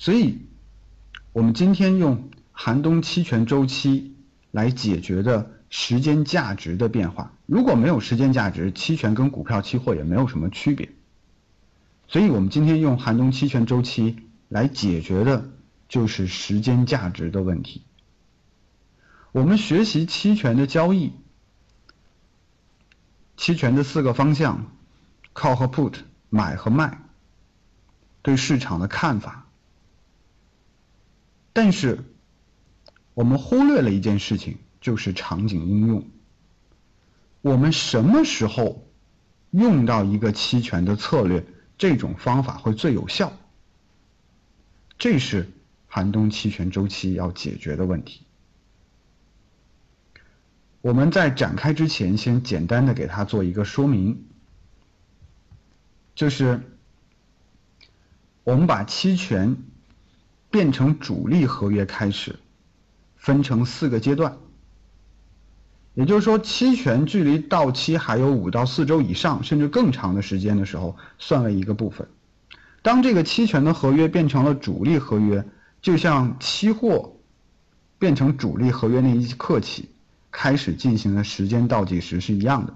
所以，我们今天用寒冬期权周期来解决的时间价值的变化。如果没有时间价值，期权跟股票期货也没有什么区别。所以我们今天用寒冬期权周期来解决的就是时间价值的问题。我们学习期权的交易，期权的四个方向：call 和 put，买和卖，对市场的看法。但是，我们忽略了一件事情，就是场景应用。我们什么时候用到一个期权的策略，这种方法会最有效？这是寒冬期权周期要解决的问题。我们在展开之前，先简单的给它做一个说明，就是我们把期权。变成主力合约开始，分成四个阶段。也就是说，期权距离到期还有五到四周以上，甚至更长的时间的时候，算为一个部分。当这个期权的合约变成了主力合约，就像期货变成主力合约那一刻起，开始进行的时间倒计时是一样的。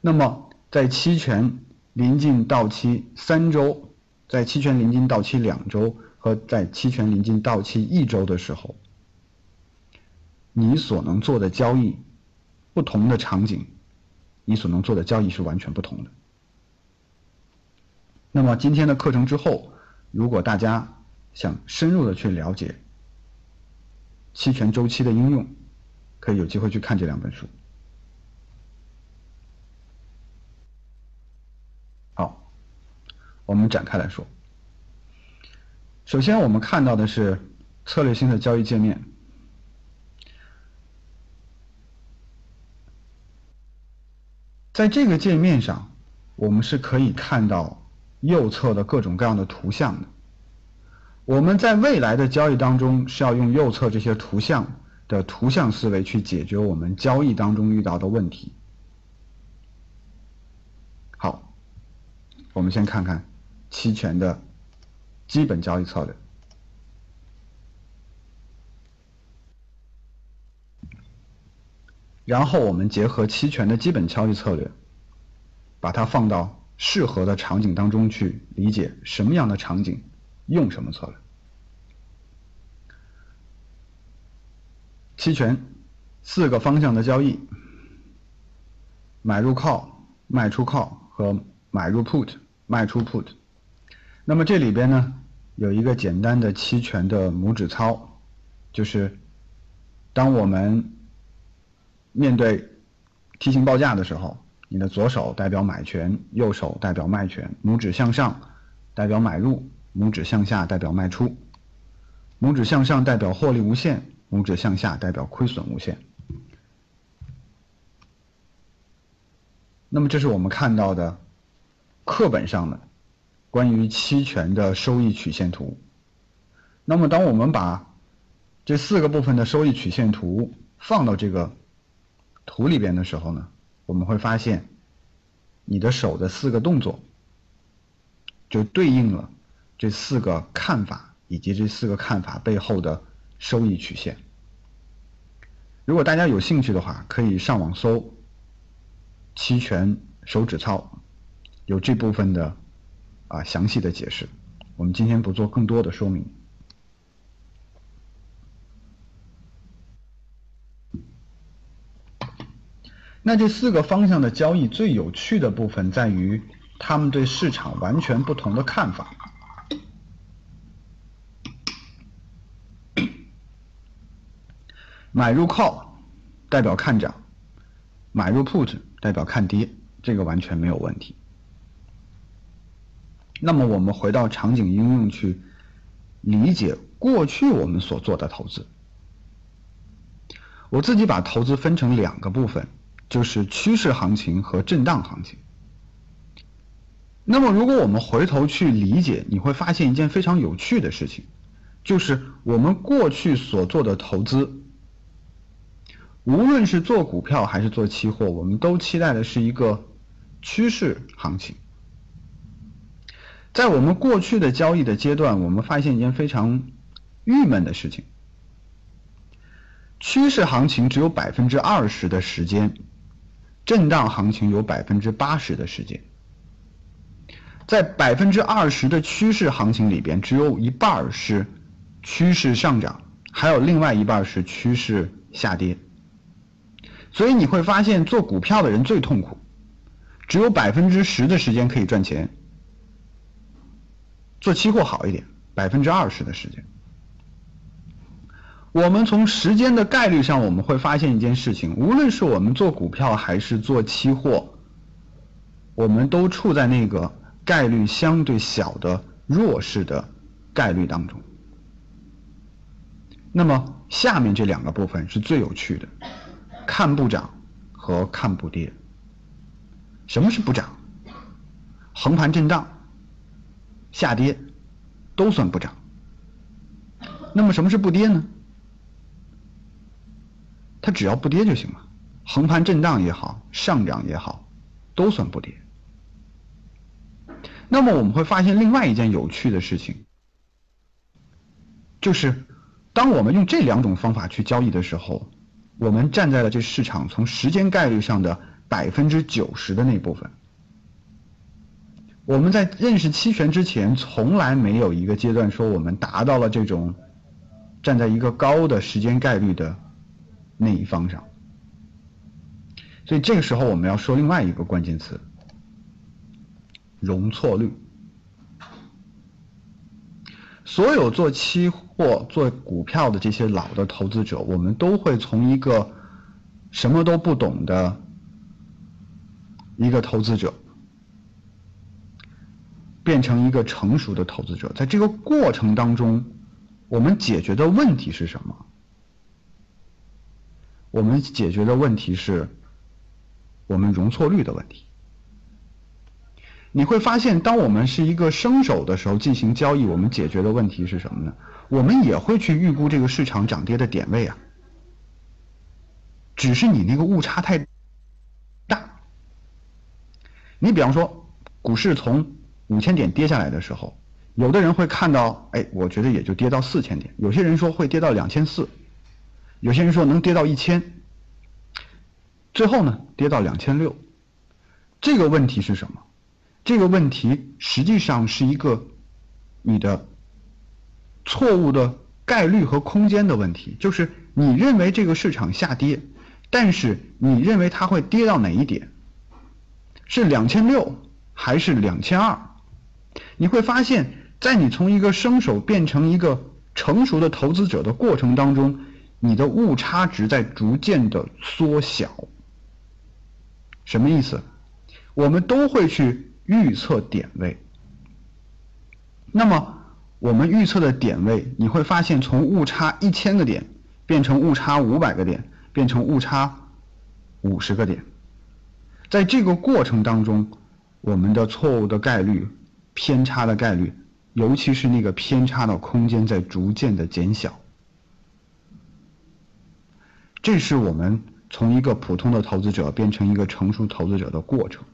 那么，在期权临近到期三周，在期权临近到期两周。和在期权临近到期一周的时候，你所能做的交易，不同的场景，你所能做的交易是完全不同的。那么今天的课程之后，如果大家想深入的去了解期权周期的应用，可以有机会去看这两本书。好，我们展开来说。首先，我们看到的是策略性的交易界面。在这个界面上，我们是可以看到右侧的各种各样的图像的。我们在未来的交易当中是要用右侧这些图像的图像思维去解决我们交易当中遇到的问题。好，我们先看看期权的。基本交易策略，然后我们结合期权的基本交易策略，把它放到适合的场景当中去理解什么样的场景用什么策略。期权四个方向的交易：买入 call、卖出 call 和买入 put、卖出 put。那么这里边呢，有一个简单的期权的拇指操，就是当我们面对梯形报价的时候，你的左手代表买权，右手代表卖权，拇指向上代表买入，拇指向下代表卖出，拇指向上代表获利无限，拇指向下代表亏损无限。那么这是我们看到的课本上的。关于期权的收益曲线图，那么当我们把这四个部分的收益曲线图放到这个图里边的时候呢，我们会发现，你的手的四个动作就对应了这四个看法以及这四个看法背后的收益曲线。如果大家有兴趣的话，可以上网搜“期权手指操”，有这部分的。啊，详细的解释，我们今天不做更多的说明。那这四个方向的交易最有趣的部分在于，他们对市场完全不同的看法。买入 call 代表看涨，买入 put 代表看跌，这个完全没有问题。那么我们回到场景应用去理解过去我们所做的投资。我自己把投资分成两个部分，就是趋势行情和震荡行情。那么如果我们回头去理解，你会发现一件非常有趣的事情，就是我们过去所做的投资，无论是做股票还是做期货，我们都期待的是一个趋势行情。在我们过去的交易的阶段，我们发现一件非常郁闷的事情：趋势行情只有百分之二十的时间，震荡行情有百分之八十的时间。在百分之二十的趋势行情里边，只有一半是趋势上涨，还有另外一半是趋势下跌。所以你会发现，做股票的人最痛苦，只有百分之十的时间可以赚钱。做期货好一点，百分之二十的时间。我们从时间的概率上，我们会发现一件事情：无论是我们做股票还是做期货，我们都处在那个。概率相对小的弱势的概率当中，那么下面这两个部分是最有趣的，看不涨和看不跌。什么是不涨？横盘震荡、下跌都算不涨。那么什么是不跌呢？它只要不跌就行了，横盘震荡也好，上涨也好，都算不跌。那么我们会发现另外一件有趣的事情，就是当我们用这两种方法去交易的时候，我们站在了这市场从时间概率上的百分之九十的那部分。我们在认识期权之前，从来没有一个阶段说我们达到了这种站在一个高的时间概率的那一方上。所以这个时候我们要说另外一个关键词。容错率，所有做期货、做股票的这些老的投资者，我们都会从一个什么都不懂的一个投资者，变成一个成熟的投资者。在这个过程当中，我们解决的问题是什么？我们解决的问题是我们容错率的问题。你会发现，当我们是一个生手的时候进行交易，我们解决的问题是什么呢？我们也会去预估这个市场涨跌的点位啊，只是你那个误差太大。你比方说，股市从五千点跌下来的时候，有的人会看到，哎，我觉得也就跌到四千点；有些人说会跌到两千四，有些人说能跌到一千，最后呢，跌到两千六。这个问题是什么？这个问题实际上是一个你的错误的概率和空间的问题，就是你认为这个市场下跌，但是你认为它会跌到哪一点？是两千六还是两千二？你会发现在你从一个生手变成一个成熟的投资者的过程当中，你的误差值在逐渐的缩小。什么意思？我们都会去。预测点位，那么我们预测的点位，你会发现从误差一千个点变成误差五百个点，变成误差五十个点，在这个过程当中，我们的错误的概率、偏差的概率，尤其是那个偏差的空间在逐渐的减小，这是我们从一个普通的投资者变成一个成熟投资者的过程。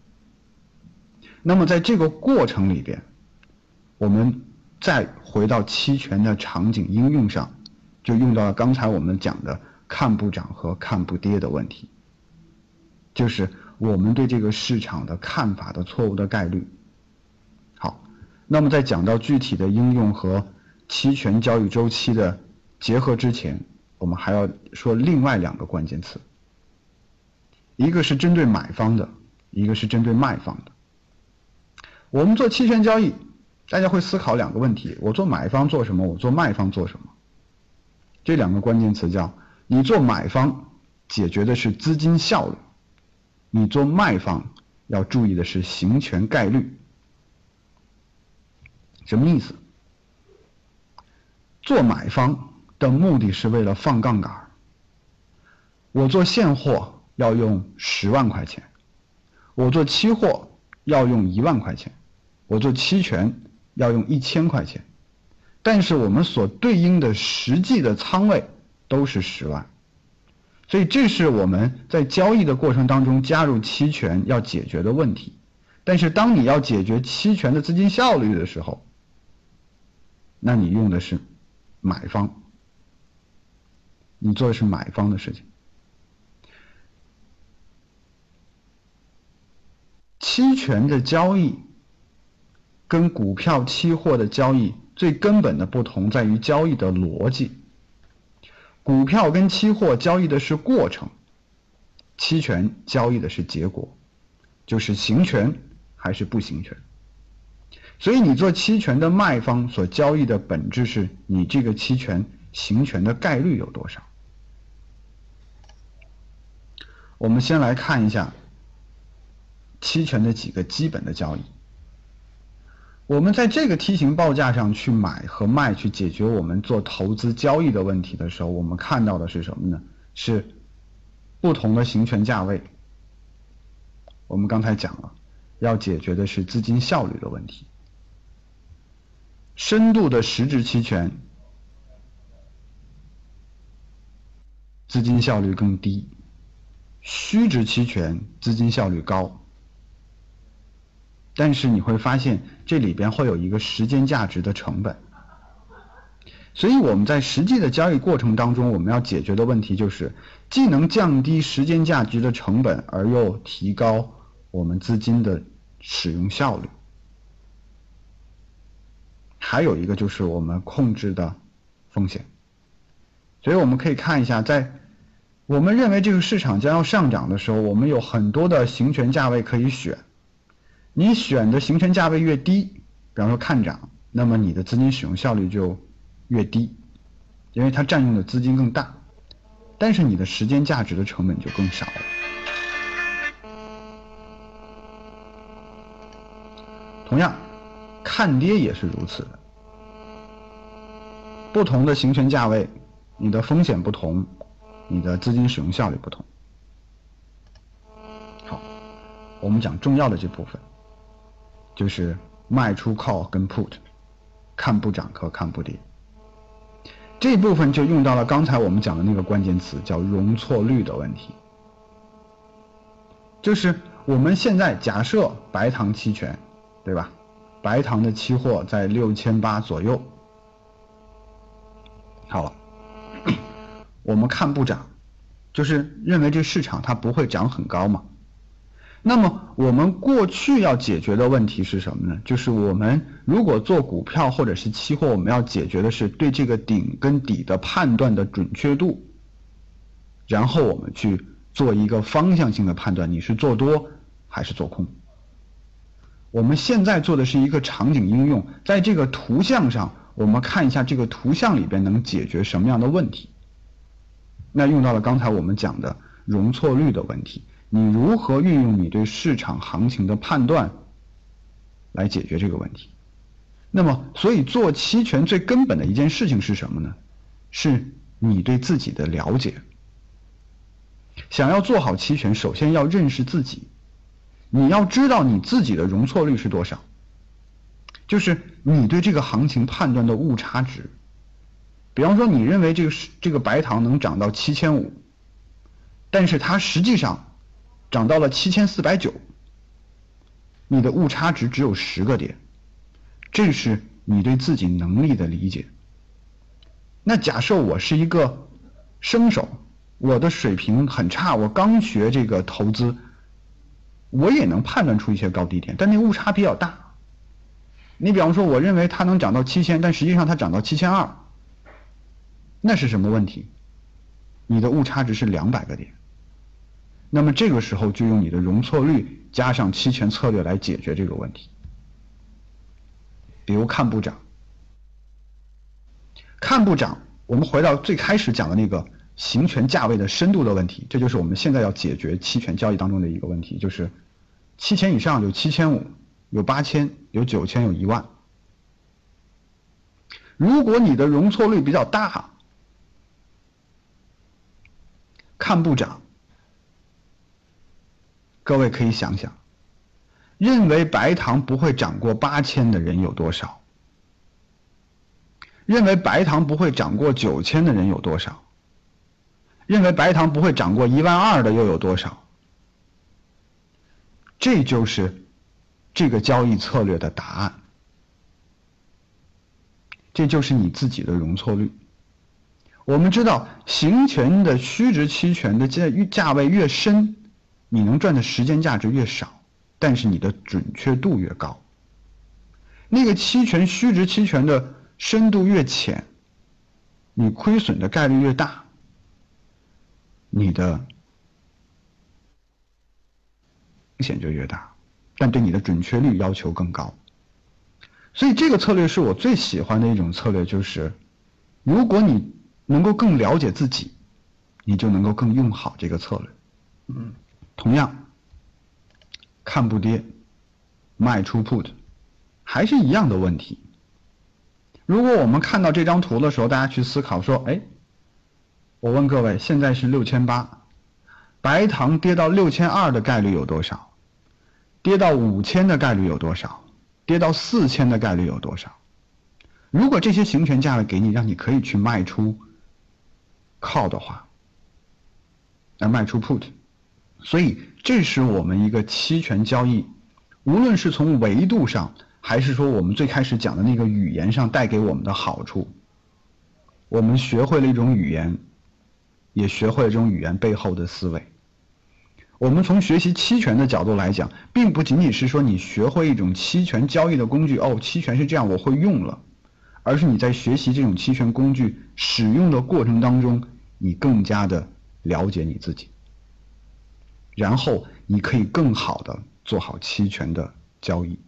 那么在这个过程里边，我们再回到期权的场景应用上，就用到了刚才我们讲的看不涨和看不跌的问题，就是我们对这个市场的看法的错误的概率。那么在讲到具体的应用和期权交易周期的结合之前，我们还要说另外两个关键词，一个是针对买方的，一个是针对卖方的。我们做期权交易，大家会思考两个问题：我做买方做什么？我做卖方做什么？这两个关键词叫：你做买方解决的是资金效率，你做卖方要注意的是行权概率。什么意思？做买方的目的是为了放杠杆。我做现货要用十万块钱，我做期货要用一万块钱。我做期权要用一千块钱，但是我们所对应的实际的仓位都是十万，所以这是我们在交易的过程当中加入期权要解决的问题。但是当你要解决期权的资金效率的时候，那你用的是买方，你做的是买方的事情。期权的交易跟股票期货的交易最根本的不同在于交易的逻辑。股票跟期货交易的是过程，期权交易的是结果，就是行权还是不行权。所以你做期权的卖方所交易的本质是你这个期权行权的概率有多少。我们先来看一下期权的几个基本的交易。我们在这个梯形报价上去买和卖，去解决我们做投资交易的问题的时候，我们看到的是什么呢？是不同的行权价位。我们刚才讲了，要解决的是资金效率的问题。深度的实质期权，资金效率更低；虚值期权资金效率高。但是你会发现，这里边会有一个时间价值的成本，所以我们在实际的交易过程当中，我们要解决的问题就是，既能降低时间价值的成本，而又提高我们资金的使用效率。还有一个就是我们控制的风险，所以我们可以看一下，在我们认为这个市场将要上涨的时候，我们有很多的行权价位可以选。你选的行权价位越低，比方说看涨，那么你的资金使用效率就越低，因为它占用的资金更大，但是你的时间价值的成本就更少了。同样，看跌也是如此的，不同的行权价位，你的风险不同，你的资金使用效率不同。好，我们讲重要的这部分。就是卖出 call 跟 put，看不涨和看不跌，这部分就用到了刚才我们讲的那个关键词，叫容错率的问题。就是我们现在假设白糖期权，对吧？白糖的期货在六千八左右。好了，我们看不涨，就是认为这市场它不会涨很高嘛。那么我们过去要解决的问题是什么呢？就是我们如果做股票或者是期货，我们要解决的是对这个顶跟底的判断的准确度，然后我们去做一个方向性的判断，你是做多还是做空。我们现在做的是一个场景应用，在这个图像上，我们看一下这个图像里边能解决什么样的问题。那用到了刚才我们讲的容错率的问题。你如何运用你对市场行情的判断来解决这个问题？那么，所以做期权最根本的一件事情是什么呢？是你对自己的了解。想要做好期权，首先要认识自己，你要知道你自己的容错率是多少，就是你对这个行情判断的误差值。比方说，你认为这个是这个白糖能涨到七千五，但是它实际上。涨到了七千四百九，你的误差值只有十个点，这是你对自己能力的理解。那假设我是一个生手，我的水平很差，我刚学这个投资，我也能判断出一些高低点，但那个误差比较大。你比方说，我认为它能涨到七千，但实际上它涨到七千二，那是什么问题？你的误差值是两百个点。那么这个时候就用你的容错率加上期权策略来解决这个问题。比如看不涨，看不涨，我们回到最开始讲的那个行权价位的深度的问题，这就是我们现在要解决期权交易当中的一个问题，就是七千以上有七千五，有八千，有九千，有一万。如果你的容错率比较大，看不涨。各位可以想想，认为白糖不会涨过八千的人有多少？认为白糖不会涨过九千的人有多少？认为白糖不会涨过一万二的又有多少？这就是这个交易策略的答案。这就是你自己的容错率。我们知道，行权的虚值期权的价价位越深，你能赚的时间价值越少，但是你的准确度越高。那个期权虚值期权的深度越浅，你亏损的概率越大，你的风险就越大，但对你的准确率要求更高。所以这个策略是我最喜欢的一种策略，就是如果你能够更了解自己，你就能够更用好这个策略。嗯，同样，看不跌，卖出 put，还是一样的问题。如果我们看到这张图的时候，大家去思考说，哎，我问各位，现在是六千八，白糖跌到六千二的概率有多少？跌到五千的概率有多少？跌到四千的概率有多少？如果这些行权价位给你，让你可以去卖出 call 的话，来卖出 put，所以这是我们一个期权交易，无论是从维度上，还是说我们最开始讲的那个语言上带给我们的好处，我们学会了一种语言，也学会了这种语言背后的思维。我们从学习期权的角度来讲，并不仅仅是说你学会一种期权交易的工具，哦，期权是这样，我会用了，而是你在学习这种期权工具使用的过程当中，你更加的了解你自己，然后你可以更好的做好期权的交易。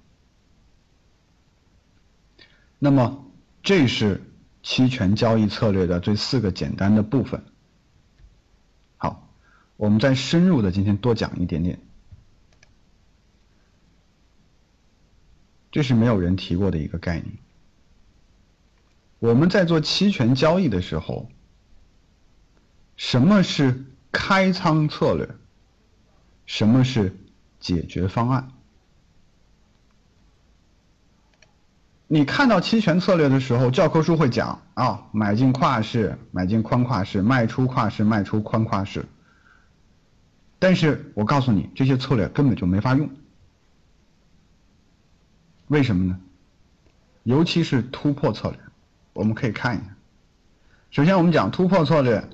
那么，这是期权交易策略的这四个简单的部分。我们再深入的今天多讲一点点，这是没有人提过的一个概念。我们在做期权交易的时候，什么是开仓策略？什么是解决方案？你看到期权策略的时候，教科书会讲啊，买进跨式，买进宽跨式，卖出跨式，卖出宽跨式。但是我告诉你，这些策略根本就没法用。为什么呢？尤其是突破策略，我们可以看一下。首先，我们讲突破策略，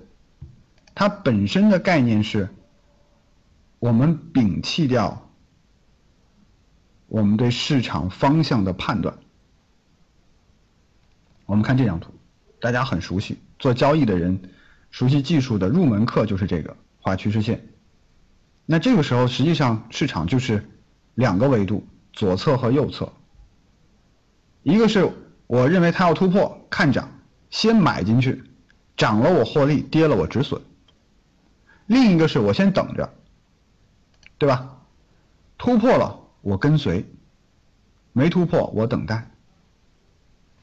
它本身的概念是，我们摒弃掉我们对市场方向的判断。我们看这张图，大家很熟悉，做交易的人，熟悉技术的入门课就是这个画趋势线。那这个时候，实际上市场就是两个维度，左侧和右侧。一个是我认为它要突破，看涨，先买进去，涨了我获利，跌了我止损。另一个是我先等着，对吧？突破了我跟随，没突破我等待。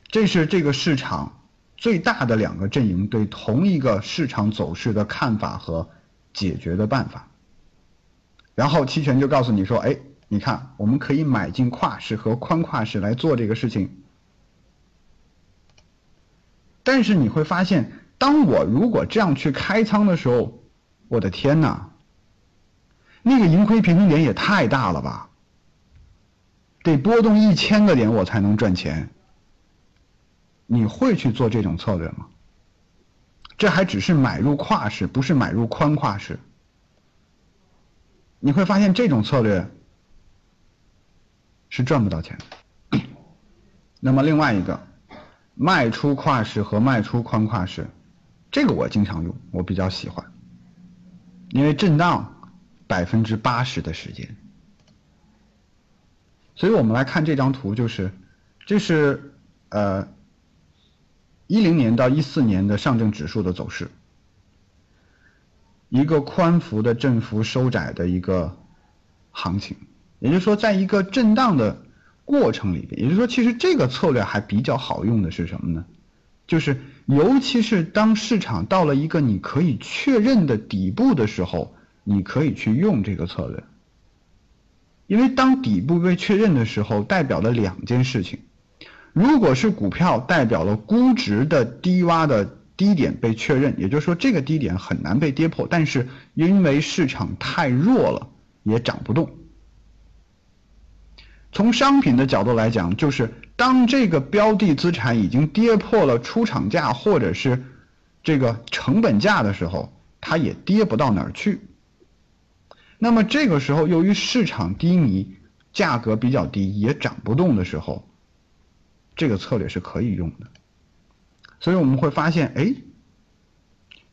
这是这个市场最大的两个阵营对同一个市场走势的看法和解决的办法。然后期权就告诉你说：“哎，你看，我们可以买进跨式和宽跨式来做这个事情。但是你会发现，当我如果这样去开仓的时候，我的天哪，那个盈亏平衡点也太大了吧？得波动一千个点我才能赚钱。你会去做这种策略吗？这还只是买入跨式，不是买入宽跨式。”你会发现这种策略是赚不到钱的。那么另外一个，卖出跨式和卖出宽跨式，这个我经常用，我比较喜欢，因为震荡百分之八十的时间。所以我们来看这张图，就是这是呃一零年到一四年的上证指数的走势。一个宽幅的振幅收窄的一个行情，也就是说，在一个震荡的过程里边，也就是说，其实这个策略还比较好用的是什么呢？就是尤其是当市场到了一个你可以确认的底部的时候，你可以去用这个策略。因为当底部被确认的时候，代表了两件事情：如果是股票，代表了估值的低洼的。低点被确认，也就是说这个低点很难被跌破，但是因为市场太弱了，也涨不动。从商品的角度来讲，就是当这个标的资产已经跌破了出厂价或者是这个成本价的时候，它也跌不到哪儿去。那么这个时候，由于市场低迷，价格比较低，也涨不动的时候，这个策略是可以用的。所以我们会发现，哎，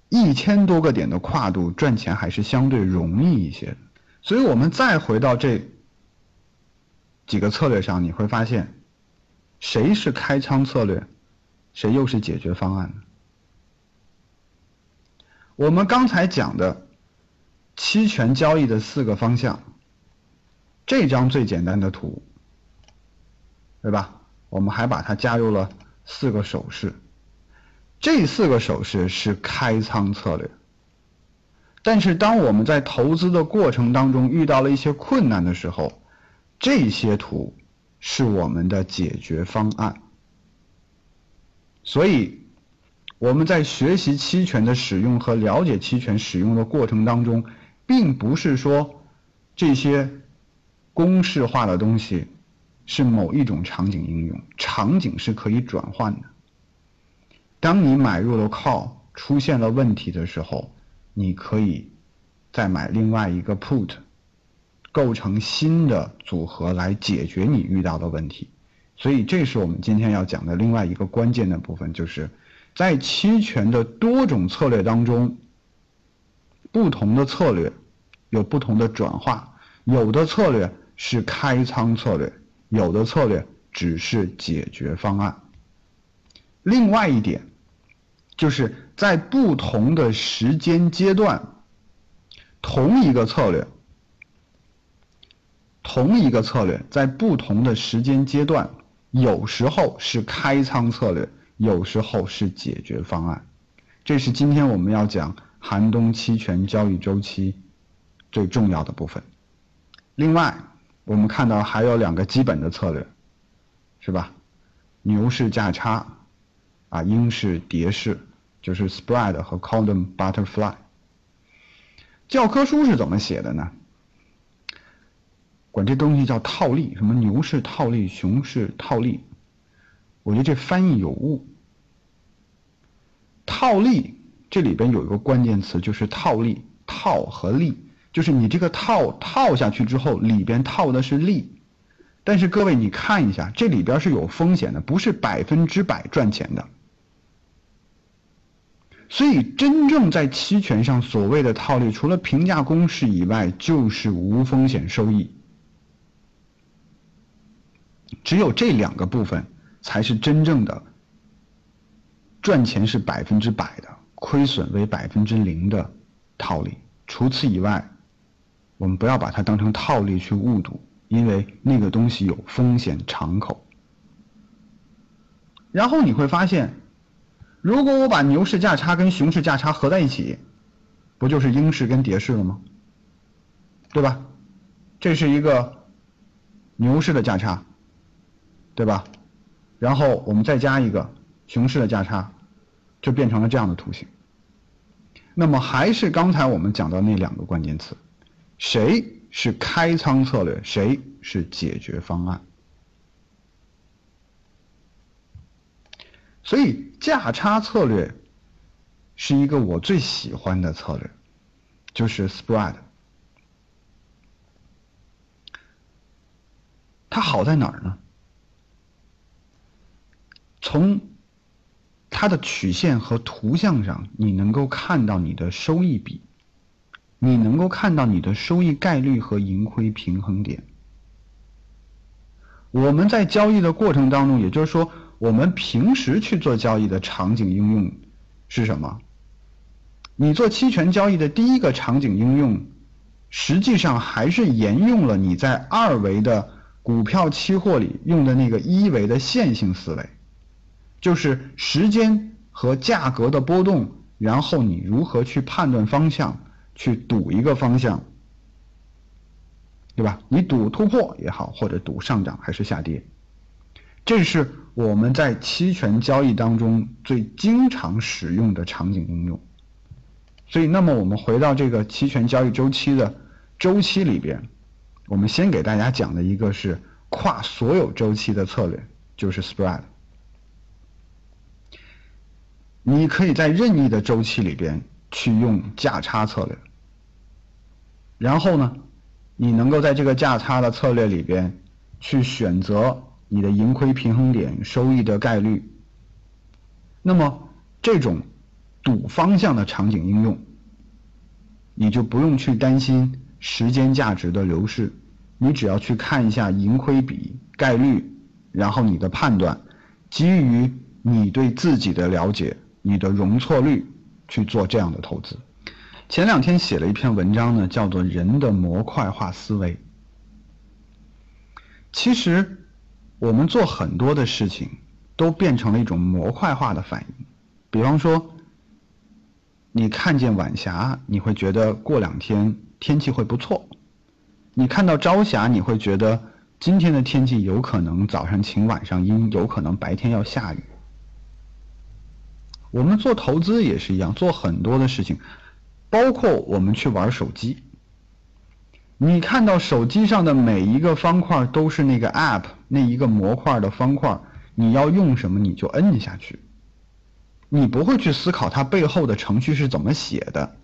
一千多个点的跨度赚钱还是相对容易一些。所以我们再回到这。几个策略上，你会发现，谁是开仓策略，谁又是解决方案呢？我们刚才讲的期权交易的四个方向，这张最简单的图，对吧？我们还把它加入了四个手势，这四个手势是开仓策略。但是当我们在投资的过程当中遇到了一些困难的时候，这些图是我们的解决方案，所以我们在学习期权的使用和了解期权使用的过程当中，并不是说这些公式化的东西是某一种场景应用，场景是可以转换的。当你买入了 call 出现了问题的时候，你可以再买另外一个 put。构成新的组合来解决你遇到的问题，所以这是我们今天要讲的另外一个关键的部分，就是在期权的多种策略当中，不同的策略有不同的转化，有的策略是开仓策略，有的策略只是解决方案。另外一点，就是在不同的时间阶段，同一个策略。同一个策略在不同的时间阶段，有时候是开仓策略，有时候是解决方案。这是今天我们要讲寒冬期权交易周期最重要的部分。另外，我们看到还有两个基本的策略，是吧？牛市价差，啊，英式蝶式，就是 spread 和 column butterfly。教科书是怎么写的呢？管这东西叫套利，什么牛市套利、熊市套利，我觉得这翻译有误。套利这里边有一个关键词，就是套利，套和利，就是你这个套套下去之后，里边套的是利。但是各位你看一下，这里边是有风险的，不是百分之百赚钱的。所以真正在期权上所谓的套利，除了评价公式以外，就是无风险收益。只有这两个部分才是真正的赚钱是百分之百的，亏损为百分之零的套利。除此以外，我们不要把它当成套利去误读，因为那个东西有风险敞口。然后你会发现，如果我把牛市价差跟熊市价差合在一起，不就是鹰式跟蝶式了吗？对吧？这是一个牛市的价差。对吧？然后我们再加一个熊市的价差，就变成了这样的图形。那么还是刚才我们讲到那两个关键词：谁是开仓策略，谁是解决方案。所以价差策略是一个我最喜欢的策略，就是 spread。它好在哪儿呢？从它的曲线和图像上，你能够看到你的收益比，你能够看到你的收益概率和盈亏平衡点。我们在交易的过程当中，也就是说，我们平时去做交易的场景应用是什么？你做期权交易的第一个场景应用，实际上还是沿用了你在二维的股票期货里用的那个一维的线性思维。就是时间和价格的波动，然后你如何去判断方向，去赌一个方向，对吧？你赌突破也好，或者赌上涨还是下跌，这是我们在期权交易当中最经常使用的场景应用。所以，那么我们回到这个期权交易周期的周期里边，我们先给大家讲的一个是跨所有周期的策略就是 spread。你可以在任意的周期里边去用价差策略，然后呢，你能够在这个价差的策略里边去选择你的盈亏平衡点、收益的概率。那么这种赌方向的场景应用，你就不用去担心时间价值的流逝，你只要去看一下盈亏比概率，然后你的判断，基于你对自己的了解。你的容错率去做这样的投资。前两天写了一篇文章呢，叫做《人的模块化思维》。其实我们做很多的事情都变成了一种模块化的反应。比方说，你看见晚霞，你会觉得过两天天气会不错；你看到朝霞，你会觉得今天的天气有可能早上晴，晚上阴，有可能白天要下雨。我们做投资也是一样，做很多的事情，包括我们去玩手机。你看到手机上的每一个方块都是那个 app 那一个模块的方块，你要用什么你就摁下去，你不会去思考它背后的程序是怎么写的，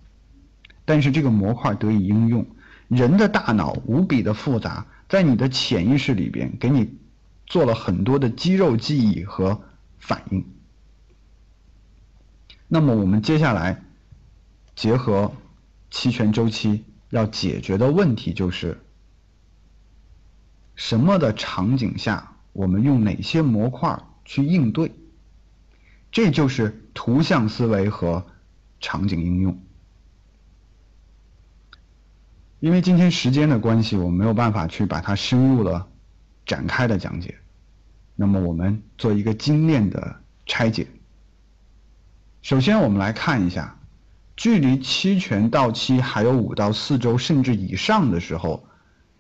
但是这个模块得以应用。人的大脑无比的复杂，在你的潜意识里边给你做了很多的肌肉记忆和反应。那么我们接下来结合期权周期要解决的问题就是：什么的场景下我们用哪些模块去应对？这就是图像思维和场景应用。因为今天时间的关系，我没有办法去把它深入了展开的讲解。那么我们做一个精炼的拆解。首先，我们来看一下，距离期权到期还有五到四周甚至以上的时候，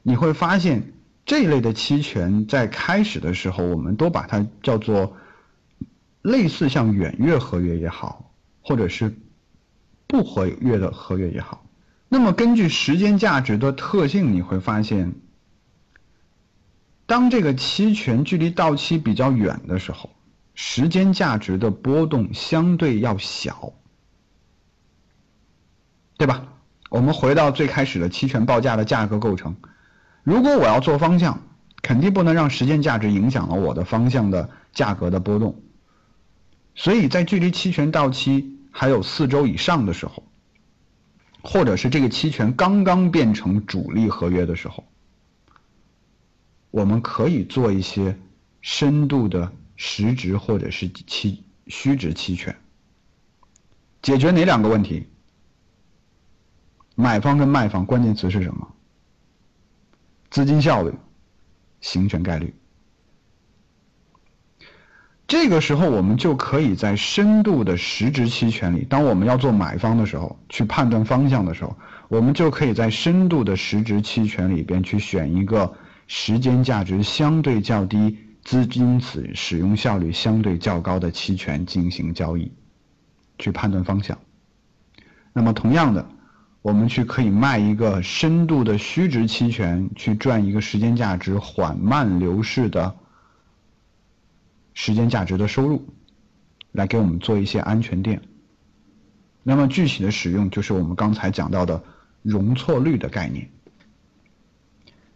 你会发现这一类的期权在开始的时候，我们都把它叫做类似像远月合约也好，或者是不合约的合约也好。那么根据时间价值的特性，你会发现，当这个期权距离到期比较远的时候。时间价值的波动相对要小，对吧？我们回到最开始的期权报价的价格构成。如果我要做方向，肯定不能让时间价值影响了我的方向的价格的波动。所以在距离期权到期还有四周以上的时候，或者是这个期权刚刚变成主力合约的时候，我们可以做一些深度的。实值或者是期虚值期权，解决哪两个问题？买方跟卖方关键词是什么？资金效率、行权概率。这个时候，我们就可以在深度的实值期权里，当我们要做买方的时候，去判断方向的时候，我们就可以在深度的实值期权里边去选一个时间价值相对较低。资金此使用效率相对较高的期权进行交易，去判断方向。那么同样的，我们去可以卖一个深度的虚值期权，去赚一个时间价值缓慢流逝的时间价值的收入，来给我们做一些安全垫。那么具体的使用就是我们刚才讲到的容错率的概念。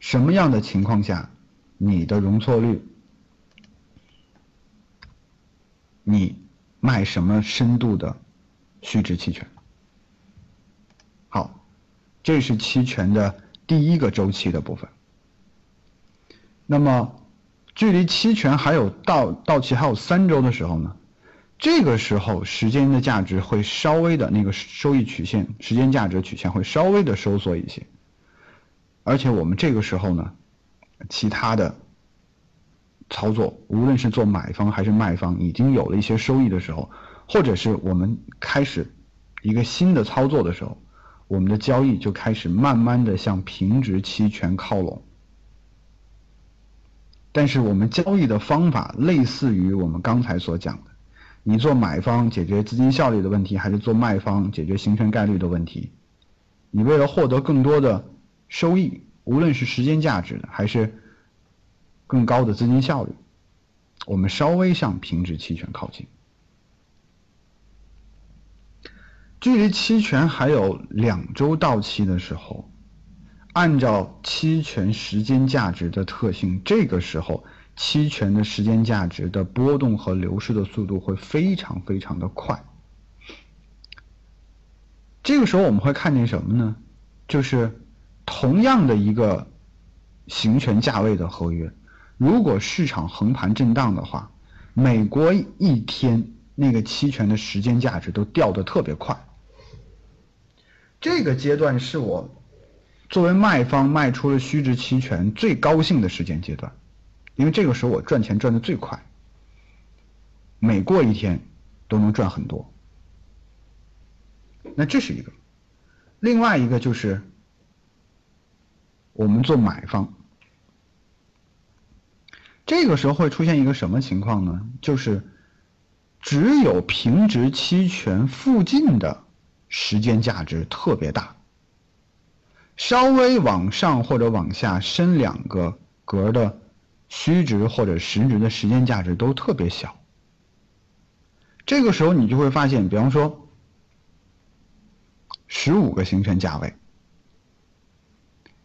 什么样的情况下，你的容错率？你卖什么深度的虚值期权？这是期权的第一个周期的部分。那么，距离期权还有到到期还有三周的时候呢？这个时候时间的价值会稍微的那个收益曲线，时间价值曲线会稍微的收缩一些。而且我们这个时候呢，其他的。操作，无论是做买方还是卖方，已经有了一些收益的时候，或者是我们开始一个新的操作的时候，我们的交易就开始慢慢的向平值期权靠拢。但是我们交易的方法类似于我们刚才所讲的，你做买方解决资金效率的问题，还是做卖方解决形成概率的问题？你为了获得更多的收益，无论是时间价值的还是。更高的资金效率，我们稍微向平值期权靠近。距离期权还有两周到期的时候，按照期权时间价值的特性，这个时候期权的时间价值的波动和流失的速度会非常非常的快。这个时候我们会看见什么呢？就是同样的一个行权价位的合约，如果市场横盘震荡的话，每过一天那个期权的时间价值都掉的特别快。这个阶段是我作为卖方卖出了虚值期权最高兴的时间阶段，因为这个时候我赚钱赚的最快，每过一天都能赚很多。那这是一个，另外一个就是我们做买方，这个时候会出现一个什么情况呢？就是只有平值期权附近的。时间价值特别大，稍微往上或者往下伸两个格的虚值或者实值的时间价值都特别小。这个时候你就会发现，比方说十五个行权价位，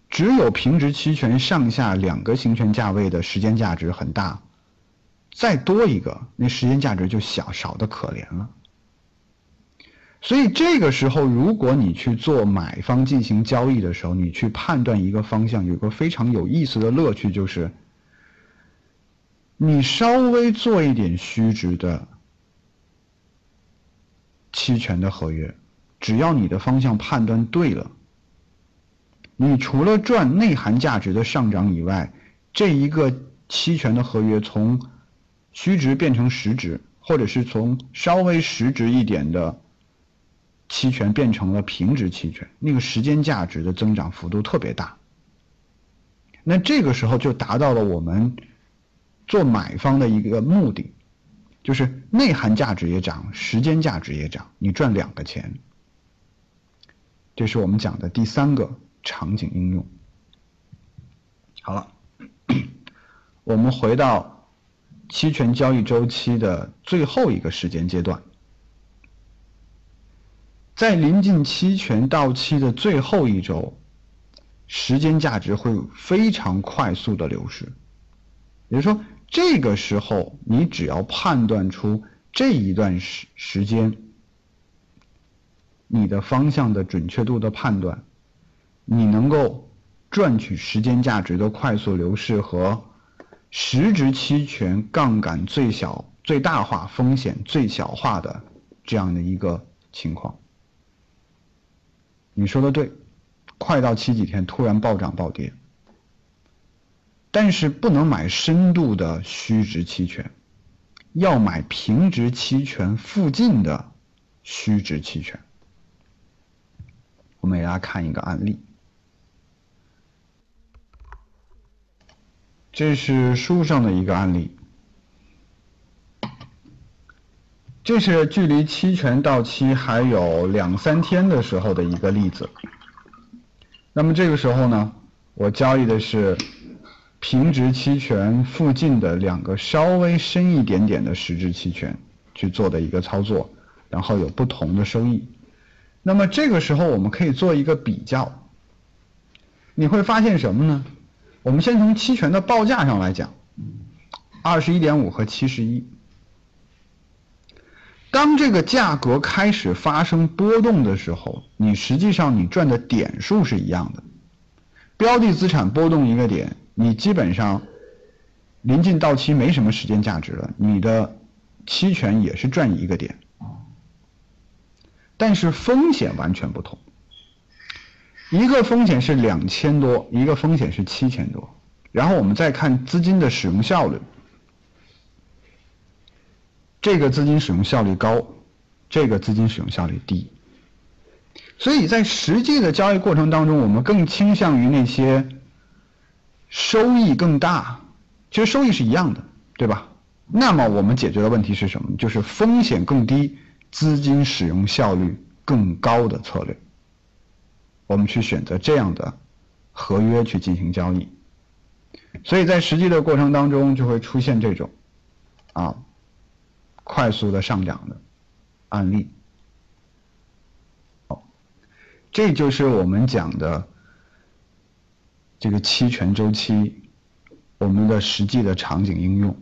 只有平值期权上下两个行权价位的时间价值很大，再多一个那时间价值就小少的可怜了。所以这个时候，如果你去做买方进行交易的时候，你去判断一个方向，有个非常有意思的乐趣，就是你稍微做一点虚值的期权的合约，只要你的方向判断对了，你除了赚内涵价值的上涨以外，这一个期权的合约从虚值变成实值，或者是从稍微实值一点的。期权变成了平值期权，那个时间价值的增长幅度特别大。那这个时候就达到了我们做买方的一个目的，就是内涵价值也涨，时间价值也涨，你赚两个钱。这是我们讲的第三个场景应用。好了，我们回到期权交易周期的最后一个时间阶段。在临近期权到期的最后一周，时间价值会非常快速的流失。也就是说，这个时候你只要判断出这一段时时间你的方向的准确度的判断，你能够赚取时间价值的快速流逝和实值期权杠杆最小最大化、风险最小化的这样的一个情况。你说的对，快到期几天突然暴涨暴跌，但是不能买深度的虚值期权，要买平值期权附近的虚值期权。我们给大家看一个案例，这是书上的一个案例。这是距离期权到期还有两三天的时候的一个例子。那么这个时候呢，我交易的是平值期权附近的两个稍微深一点点的实质期权去做的一个操作，然后有不同的收益。那么这个时候我们可以做一个比较，你会发现什么呢？我们先从期权的报价上来讲，二十一点五和七十一。当这个价格开始发生波动的时候，你实际上你赚的点数是一样的。标的资产波动一个点，你基本上临近到期没什么时间价值了，你的期权也是赚一个点。但是风险完全不同，一个风险是两千多，一个风险是七千多。然后我们再看资金的使用效率。这个资金使用效率高，这个资金使用效率低，所以在实际的交易过程当中，我们更倾向于那些收益更大，其实收益是一样的，对吧？那么我们解决的问题是什么？就是风险更低、资金使用效率更高的策略。我们去选择这样的合约去进行交易。所以在实际的过程当中就会出现这种啊快速的上涨的案例。好，这就是我们讲的这个期权周期我们的实际的场景应用。